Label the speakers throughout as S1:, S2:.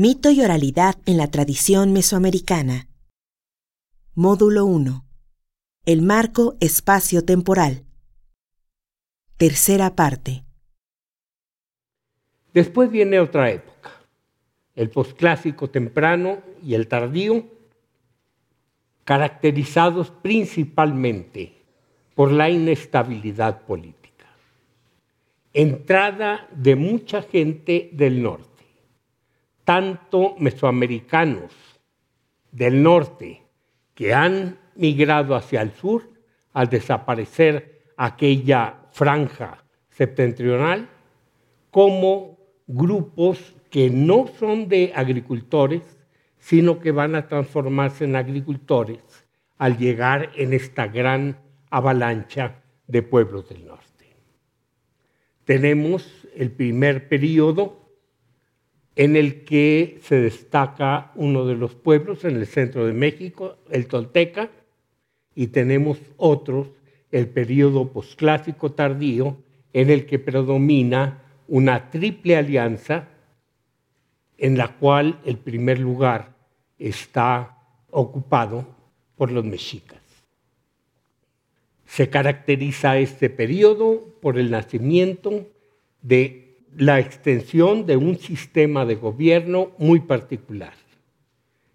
S1: Mito y oralidad en la tradición mesoamericana. Módulo 1. El marco espacio-temporal. Tercera parte.
S2: Después viene otra época, el posclásico temprano y el tardío, caracterizados principalmente por la inestabilidad política. Entrada de mucha gente del norte tanto mesoamericanos del norte que han migrado hacia el sur al desaparecer aquella franja septentrional, como grupos que no son de agricultores, sino que van a transformarse en agricultores al llegar en esta gran avalancha de pueblos del norte. Tenemos el primer periodo en el que se destaca uno de los pueblos en el centro de México, el Tolteca, y tenemos otros, el periodo posclásico tardío, en el que predomina una triple alianza en la cual el primer lugar está ocupado por los mexicas. Se caracteriza este periodo por el nacimiento de la extensión de un sistema de gobierno muy particular,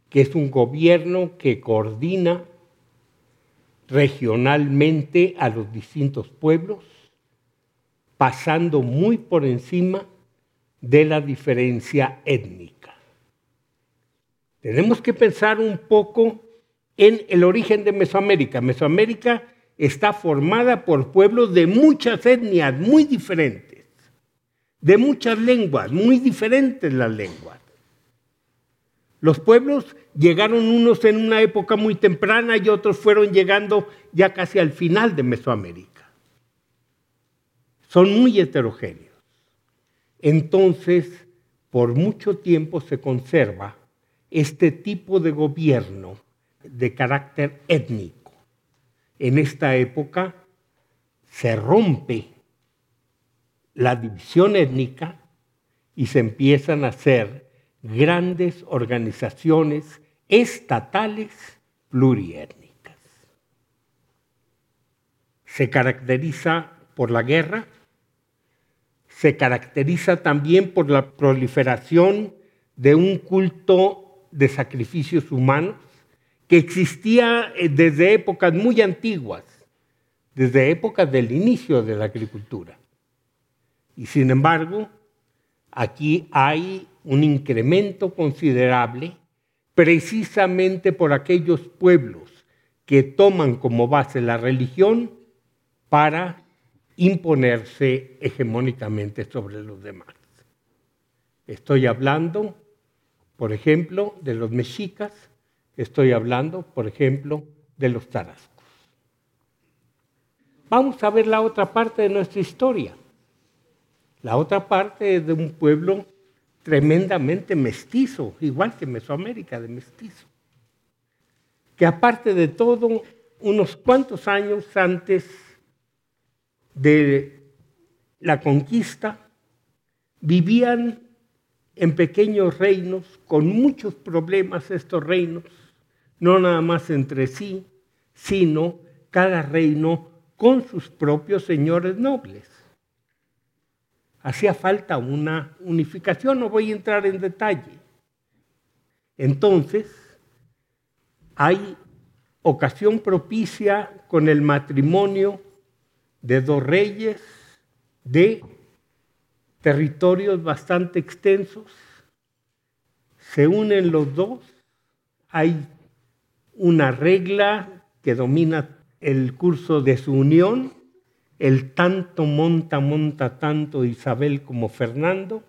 S2: que es un gobierno que coordina regionalmente a los distintos pueblos, pasando muy por encima de la diferencia étnica. Tenemos que pensar un poco en el origen de Mesoamérica. Mesoamérica está formada por pueblos de muchas etnias muy diferentes de muchas lenguas, muy diferentes las lenguas. Los pueblos llegaron unos en una época muy temprana y otros fueron llegando ya casi al final de Mesoamérica. Son muy heterogéneos. Entonces, por mucho tiempo se conserva este tipo de gobierno de carácter étnico. En esta época se rompe la división étnica y se empiezan a hacer grandes organizaciones estatales pluriétnicas. Se caracteriza por la guerra, se caracteriza también por la proliferación de un culto de sacrificios humanos que existía eh, desde épocas muy antiguas, desde épocas del inicio de la agricultura. Y sin embargo, aquí hay un incremento considerable precisamente por aquellos pueblos que toman como base la religión para imponerse hegemónicamente sobre los demás. Estoy hablando, por ejemplo, de los mexicas, estoy hablando, por ejemplo, de los tarascos. Vamos a ver la otra parte de nuestra historia. La otra parte es de un pueblo tremendamente mestizo, igual que Mesoamérica de mestizo, que aparte de todo, unos cuantos años antes de la conquista, vivían en pequeños reinos, con muchos problemas estos reinos, no nada más entre sí, sino cada reino con sus propios señores nobles hacía falta una unificación, no voy a entrar en detalle. Entonces, hay ocasión propicia con el matrimonio de dos reyes de territorios bastante extensos. Se unen los dos, hay una regla que domina el curso de su unión el tanto monta, monta tanto Isabel como Fernando,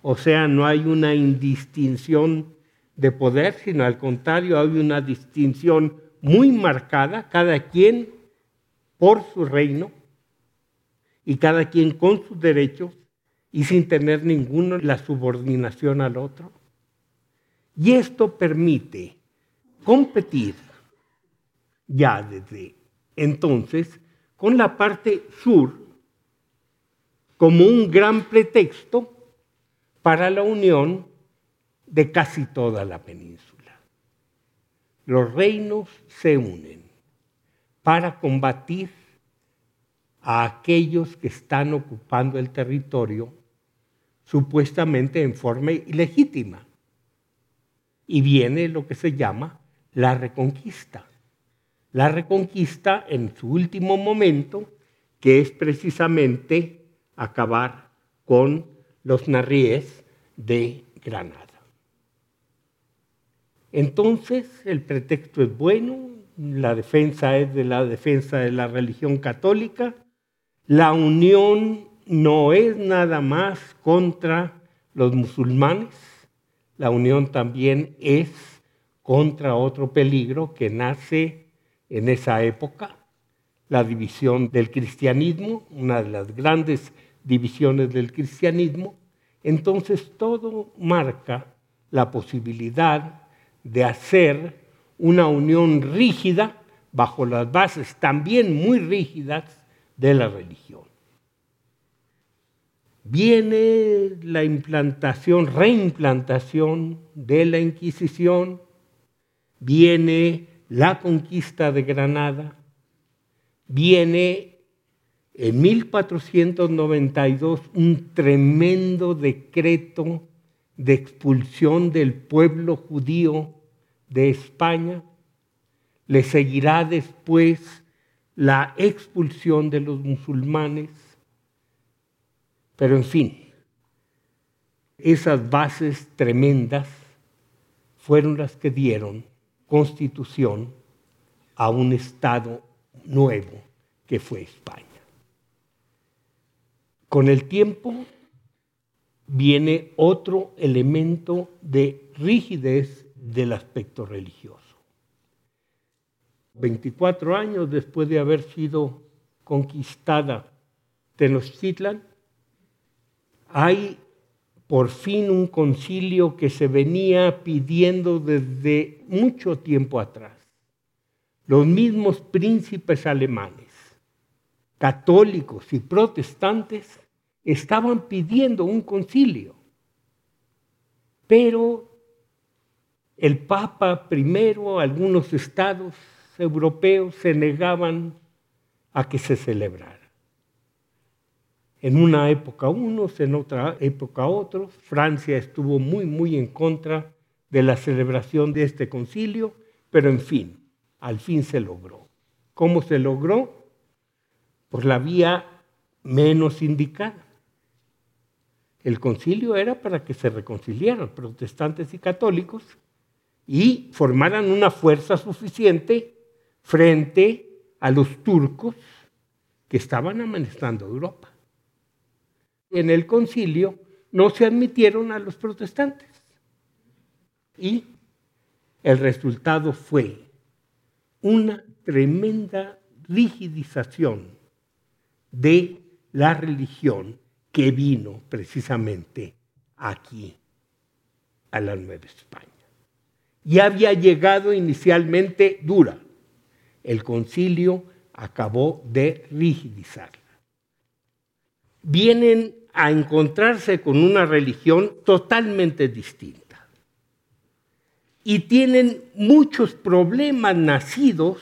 S2: o sea, no hay una indistinción de poder, sino al contrario, hay una distinción muy marcada, cada quien por su reino y cada quien con sus derechos y sin tener ninguno la subordinación al otro. Y esto permite competir ya desde entonces con la parte sur como un gran pretexto para la unión de casi toda la península. Los reinos se unen para combatir a aquellos que están ocupando el territorio supuestamente en forma ilegítima. Y viene lo que se llama la reconquista. La reconquista en su último momento, que es precisamente acabar con los narríes de Granada. Entonces, el pretexto es bueno, la defensa es de la defensa de la religión católica, la unión no es nada más contra los musulmanes, la unión también es contra otro peligro que nace en esa época, la división del cristianismo, una de las grandes divisiones del cristianismo. Entonces todo marca la posibilidad de hacer una unión rígida bajo las bases también muy rígidas de la religión. Viene la implantación, reimplantación de la Inquisición, viene la conquista de Granada, viene en 1492 un tremendo decreto de expulsión del pueblo judío de España, le seguirá después la expulsión de los musulmanes, pero en fin, esas bases tremendas fueron las que dieron constitución a un Estado nuevo que fue España. Con el tiempo viene otro elemento de rigidez del aspecto religioso. 24 años después de haber sido conquistada Tenochtitlan, hay por fin un concilio que se venía pidiendo desde mucho tiempo atrás. Los mismos príncipes alemanes, católicos y protestantes, estaban pidiendo un concilio. Pero el Papa primero, algunos estados europeos se negaban a que se celebrara. En una época unos, en otra época otros. Francia estuvo muy, muy en contra de la celebración de este concilio, pero en fin, al fin se logró. ¿Cómo se logró? Por la vía menos indicada. El concilio era para que se reconciliaran protestantes y católicos y formaran una fuerza suficiente frente a los turcos que estaban amenazando Europa. En el concilio no se admitieron a los protestantes y el resultado fue una tremenda rigidización de la religión que vino precisamente aquí, a la Nueva España. Y había llegado inicialmente dura. El concilio acabó de rigidizarla. Vienen a encontrarse con una religión totalmente distinta. Y tienen muchos problemas nacidos,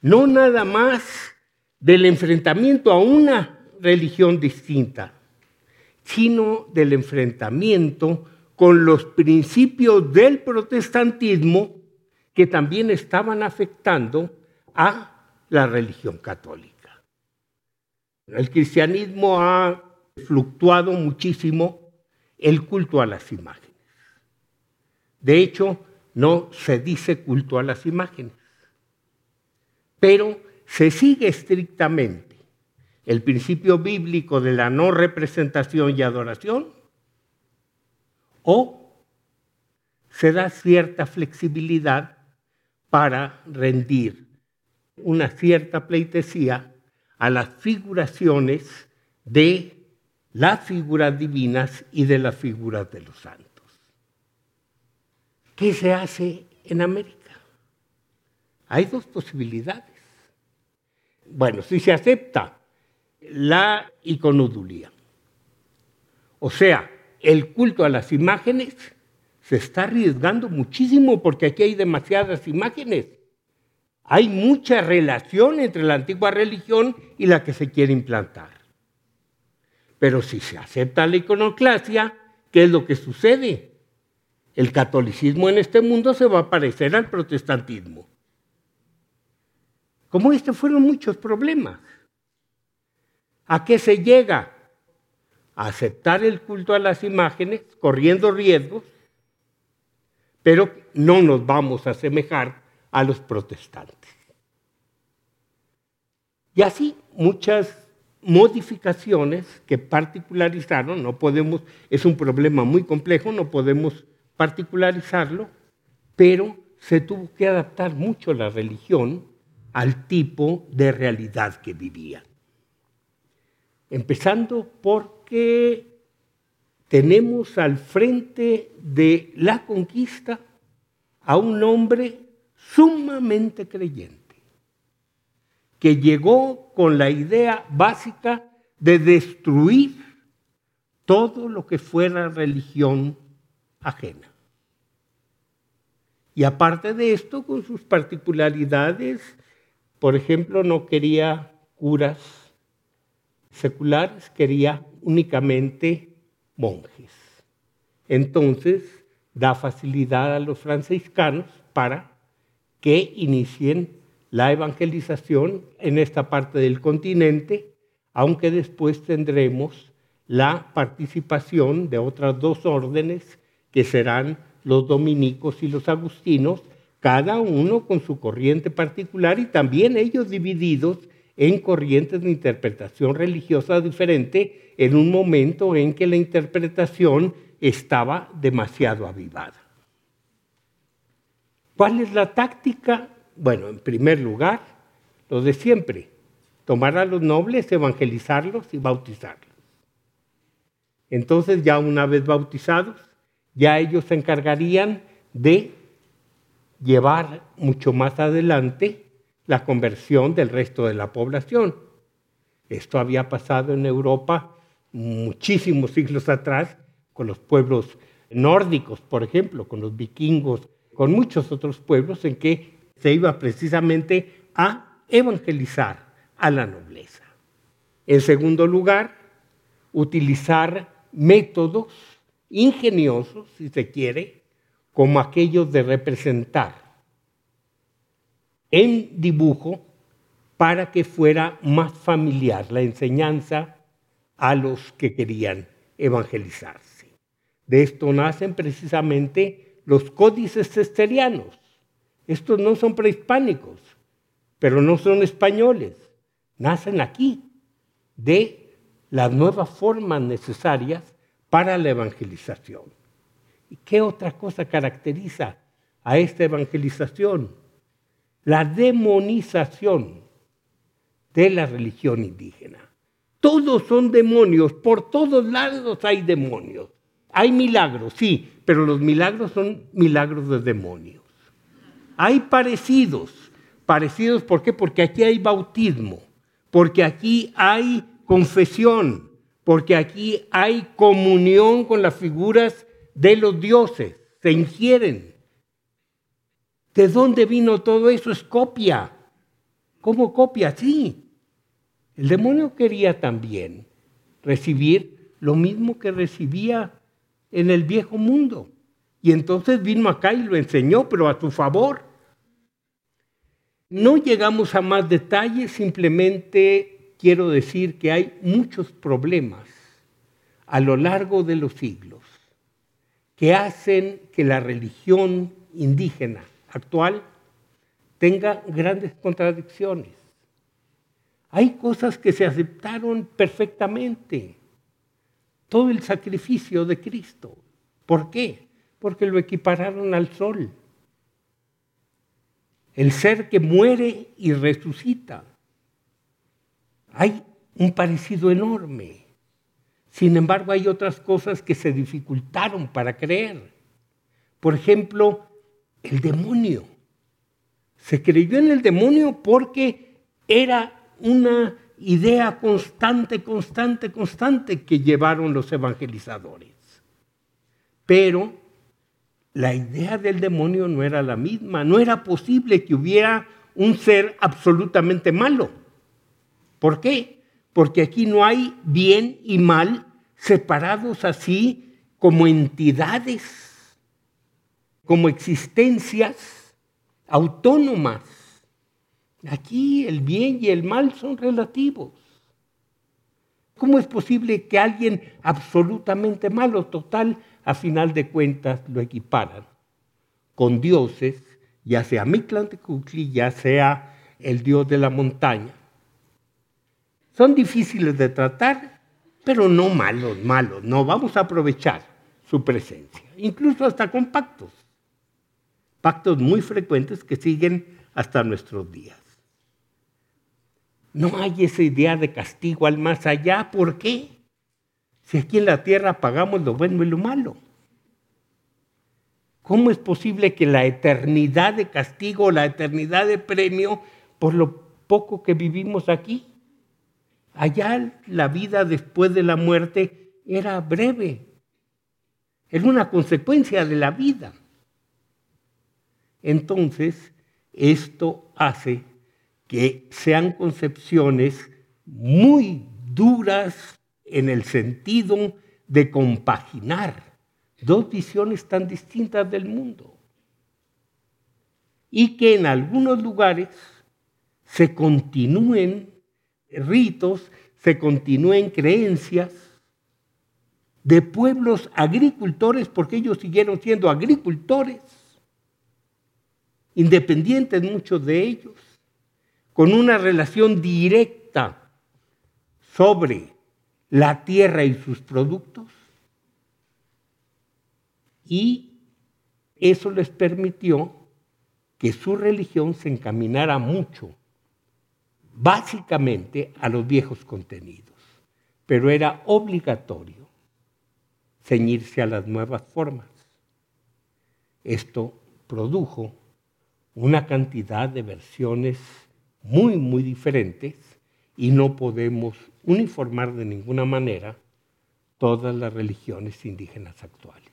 S2: no nada más del enfrentamiento a una religión distinta, sino del enfrentamiento con los principios del protestantismo que también estaban afectando a la religión católica. El cristianismo ha fluctuado muchísimo el culto a las imágenes. De hecho, no se dice culto a las imágenes, pero se sigue estrictamente el principio bíblico de la no representación y adoración, o se da cierta flexibilidad para rendir una cierta pleitesía a las figuraciones de las figuras divinas y de las figuras de los santos. ¿Qué se hace en América? Hay dos posibilidades. Bueno, si se acepta la iconodulía. O sea, el culto a las imágenes se está arriesgando muchísimo porque aquí hay demasiadas imágenes. Hay mucha relación entre la antigua religión y la que se quiere implantar. Pero si se acepta la iconoclasia, ¿qué es lo que sucede? El catolicismo en este mundo se va a parecer al protestantismo. Como este fueron muchos problemas. ¿A qué se llega? A aceptar el culto a las imágenes, corriendo riesgos, pero no nos vamos a asemejar a los protestantes. Y así muchas modificaciones que particularizaron, no podemos, es un problema muy complejo, no podemos particularizarlo, pero se tuvo que adaptar mucho la religión al tipo de realidad que vivía. Empezando porque tenemos al frente de la conquista a un hombre sumamente creyente, que llegó con la idea básica de destruir todo lo que fuera religión ajena. Y aparte de esto, con sus particularidades, por ejemplo, no quería curas seculares, quería únicamente monjes. Entonces, da facilidad a los franciscanos para que inicien la evangelización en esta parte del continente, aunque después tendremos la participación de otras dos órdenes que serán los dominicos y los agustinos, cada uno con su corriente particular y también ellos divididos en corrientes de interpretación religiosa diferente en un momento en que la interpretación estaba demasiado avivada. ¿Cuál es la táctica? Bueno, en primer lugar, lo de siempre, tomar a los nobles, evangelizarlos y bautizarlos. Entonces ya una vez bautizados, ya ellos se encargarían de llevar mucho más adelante la conversión del resto de la población. Esto había pasado en Europa muchísimos siglos atrás con los pueblos nórdicos, por ejemplo, con los vikingos, con muchos otros pueblos en que se iba precisamente a evangelizar a la nobleza. En segundo lugar, utilizar métodos ingeniosos, si se quiere, como aquellos de representar en dibujo para que fuera más familiar la enseñanza a los que querían evangelizarse. De esto nacen precisamente los códices cesterianos. Estos no son prehispánicos, pero no son españoles. Nacen aquí de las nuevas formas necesarias para la evangelización. ¿Y qué otra cosa caracteriza a esta evangelización? La demonización de la religión indígena. Todos son demonios, por todos lados hay demonios. Hay milagros, sí, pero los milagros son milagros de demonios. Hay parecidos, parecidos ¿por qué? Porque aquí hay bautismo, porque aquí hay confesión, porque aquí hay comunión con las figuras de los dioses, se ingieren. ¿De dónde vino todo eso? Es copia. ¿Cómo copia? Sí. El demonio quería también recibir lo mismo que recibía en el viejo mundo. Y entonces vino acá y lo enseñó, pero a su favor. No llegamos a más detalles, simplemente quiero decir que hay muchos problemas a lo largo de los siglos que hacen que la religión indígena actual tenga grandes contradicciones. Hay cosas que se aceptaron perfectamente. Todo el sacrificio de Cristo. ¿Por qué? Porque lo equipararon al sol. El ser que muere y resucita hay un parecido enorme. Sin embargo, hay otras cosas que se dificultaron para creer. Por ejemplo, el demonio. Se creyó en el demonio porque era una idea constante, constante, constante que llevaron los evangelizadores. Pero la idea del demonio no era la misma. No era posible que hubiera un ser absolutamente malo. ¿Por qué? Porque aquí no hay bien y mal separados así como entidades, como existencias autónomas. Aquí el bien y el mal son relativos. ¿Cómo es posible que alguien absolutamente malo, total, a final de cuentas lo equiparan con dioses, ya sea Mictlantecutli, ya sea el dios de la montaña? Son difíciles de tratar, pero no malos, malos. No, vamos a aprovechar su presencia, incluso hasta con pactos. Pactos muy frecuentes que siguen hasta nuestros días. No hay esa idea de castigo al más allá. ¿Por qué? Si aquí en la tierra pagamos lo bueno y lo malo. ¿Cómo es posible que la eternidad de castigo, la eternidad de premio por lo poco que vivimos aquí? Allá la vida después de la muerte era breve. Era una consecuencia de la vida. Entonces, esto hace que sean concepciones muy duras en el sentido de compaginar dos visiones tan distintas del mundo. Y que en algunos lugares se continúen ritos, se continúen creencias de pueblos agricultores, porque ellos siguieron siendo agricultores, independientes muchos de ellos, con una relación directa sobre la tierra y sus productos. Y eso les permitió que su religión se encaminara mucho, básicamente a los viejos contenidos, pero era obligatorio ceñirse a las nuevas formas. Esto produjo una cantidad de versiones muy, muy diferentes y no podemos uniformar de ninguna manera todas las religiones indígenas actuales.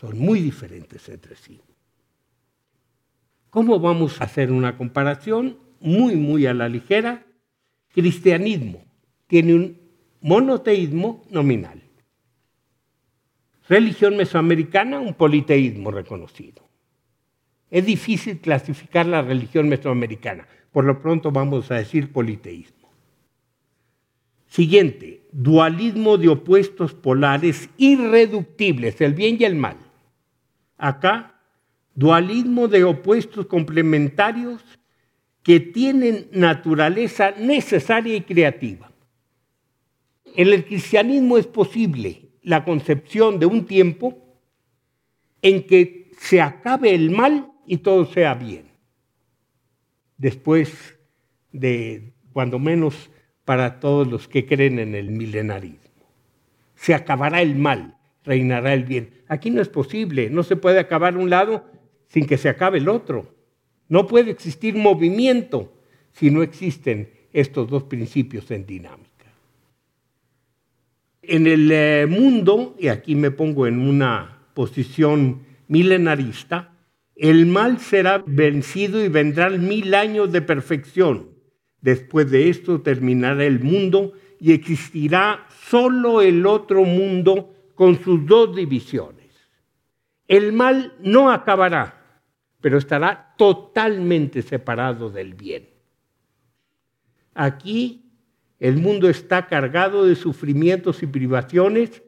S2: Son muy diferentes entre sí. ¿Cómo vamos a hacer una comparación? Muy, muy a la ligera. Cristianismo tiene un monoteísmo nominal. Religión mesoamericana, un politeísmo reconocido. Es difícil clasificar la religión mesoamericana. Por lo pronto vamos a decir politeísmo. Siguiente, dualismo de opuestos polares irreductibles, el bien y el mal. Acá, dualismo de opuestos complementarios que tienen naturaleza necesaria y creativa. En el cristianismo es posible la concepción de un tiempo en que se acabe el mal y todo sea bien después de, cuando menos para todos los que creen en el milenarismo. Se acabará el mal, reinará el bien. Aquí no es posible, no se puede acabar un lado sin que se acabe el otro. No puede existir movimiento si no existen estos dos principios en dinámica. En el eh, mundo, y aquí me pongo en una posición milenarista, el mal será vencido y vendrán mil años de perfección. Después de esto terminará el mundo y existirá solo el otro mundo con sus dos divisiones. El mal no acabará, pero estará totalmente separado del bien. Aquí el mundo está cargado de sufrimientos y privaciones,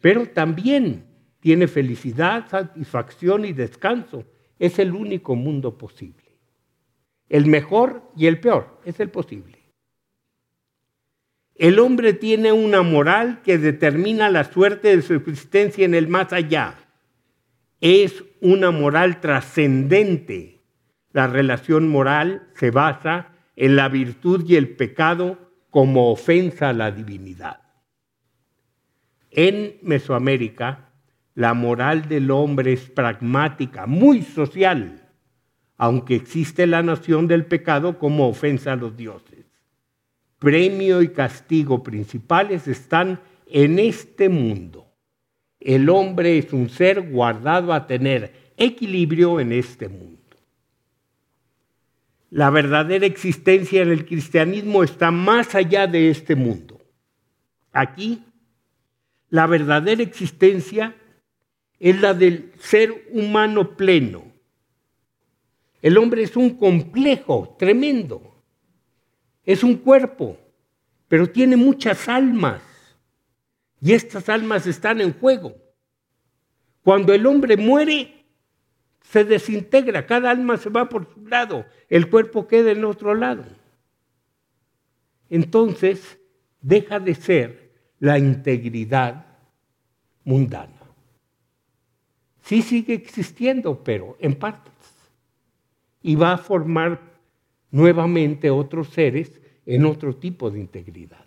S2: pero también tiene felicidad, satisfacción y descanso. Es el único mundo posible. El mejor y el peor es el posible. El hombre tiene una moral que determina la suerte de su existencia en el más allá. Es una moral trascendente. La relación moral se basa en la virtud y el pecado como ofensa a la divinidad. En Mesoamérica, la moral del hombre es pragmática, muy social, aunque existe la noción del pecado como ofensa a los dioses. Premio y castigo principales están en este mundo. el hombre es un ser guardado a tener equilibrio en este mundo. La verdadera existencia en el cristianismo está más allá de este mundo. Aquí, la verdadera existencia es la del ser humano pleno. El hombre es un complejo tremendo. Es un cuerpo, pero tiene muchas almas. Y estas almas están en juego. Cuando el hombre muere, se desintegra, cada alma se va por su lado, el cuerpo queda en otro lado. Entonces deja de ser la integridad mundana. Sí sigue existiendo, pero en partes. Y va a formar nuevamente otros seres en otro tipo de integridades.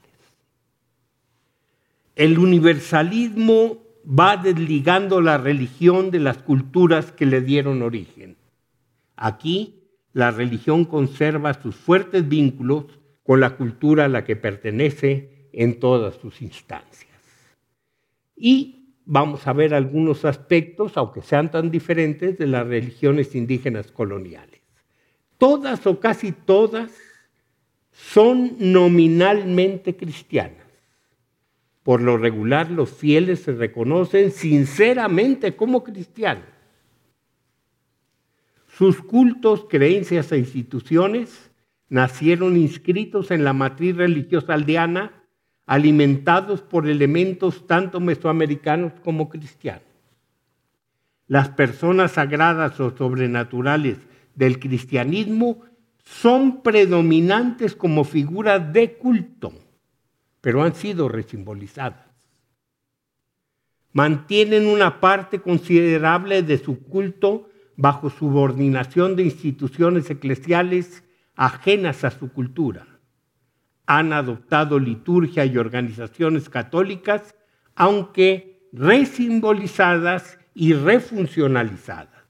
S2: El universalismo va desligando la religión de las culturas que le dieron origen. Aquí la religión conserva sus fuertes vínculos con la cultura a la que pertenece en todas sus instancias. Y vamos a ver algunos aspectos, aunque sean tan diferentes, de las religiones indígenas coloniales. Todas o casi todas son nominalmente cristianas. Por lo regular, los fieles se reconocen sinceramente como cristianos. Sus cultos, creencias e instituciones nacieron inscritos en la matriz religiosa aldeana, alimentados por elementos tanto mesoamericanos como cristianos. Las personas sagradas o sobrenaturales del cristianismo son predominantes como figuras de culto, pero han sido resimbolizadas. Mantienen una parte considerable de su culto bajo subordinación de instituciones eclesiales ajenas a su cultura. Han adoptado liturgia y organizaciones católicas, aunque resimbolizadas y refuncionalizadas,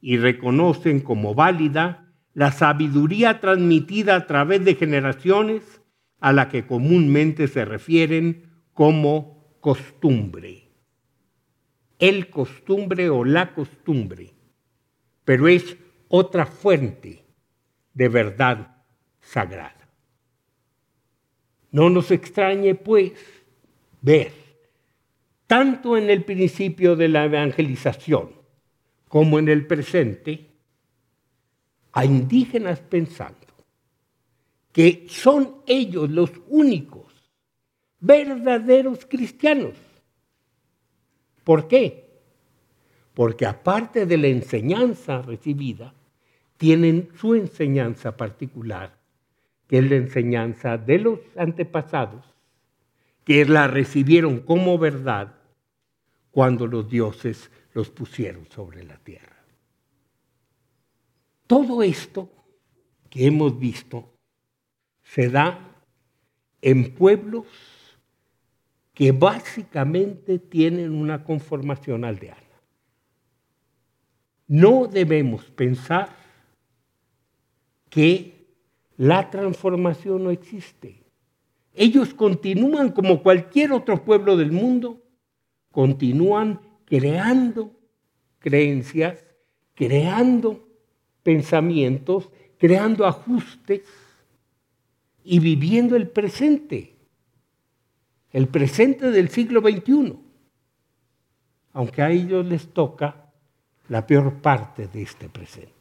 S2: y reconocen como válida la sabiduría transmitida a través de generaciones a la que comúnmente se refieren como costumbre. El costumbre o la costumbre, pero es otra fuente de verdad sagrada. No nos extrañe, pues, ver, tanto en el principio de la evangelización como en el presente, a indígenas pensando que son ellos los únicos verdaderos cristianos. ¿Por qué? Porque aparte de la enseñanza recibida, tienen su enseñanza particular, que es la enseñanza de los antepasados, que la recibieron como verdad cuando los dioses los pusieron sobre la tierra. Todo esto que hemos visto se da en pueblos que básicamente tienen una conformación aldeana. No debemos pensar que la transformación no existe. Ellos continúan como cualquier otro pueblo del mundo, continúan creando creencias, creando pensamientos, creando ajustes y viviendo el presente, el presente del siglo XXI, aunque a ellos les toca la peor parte de este presente.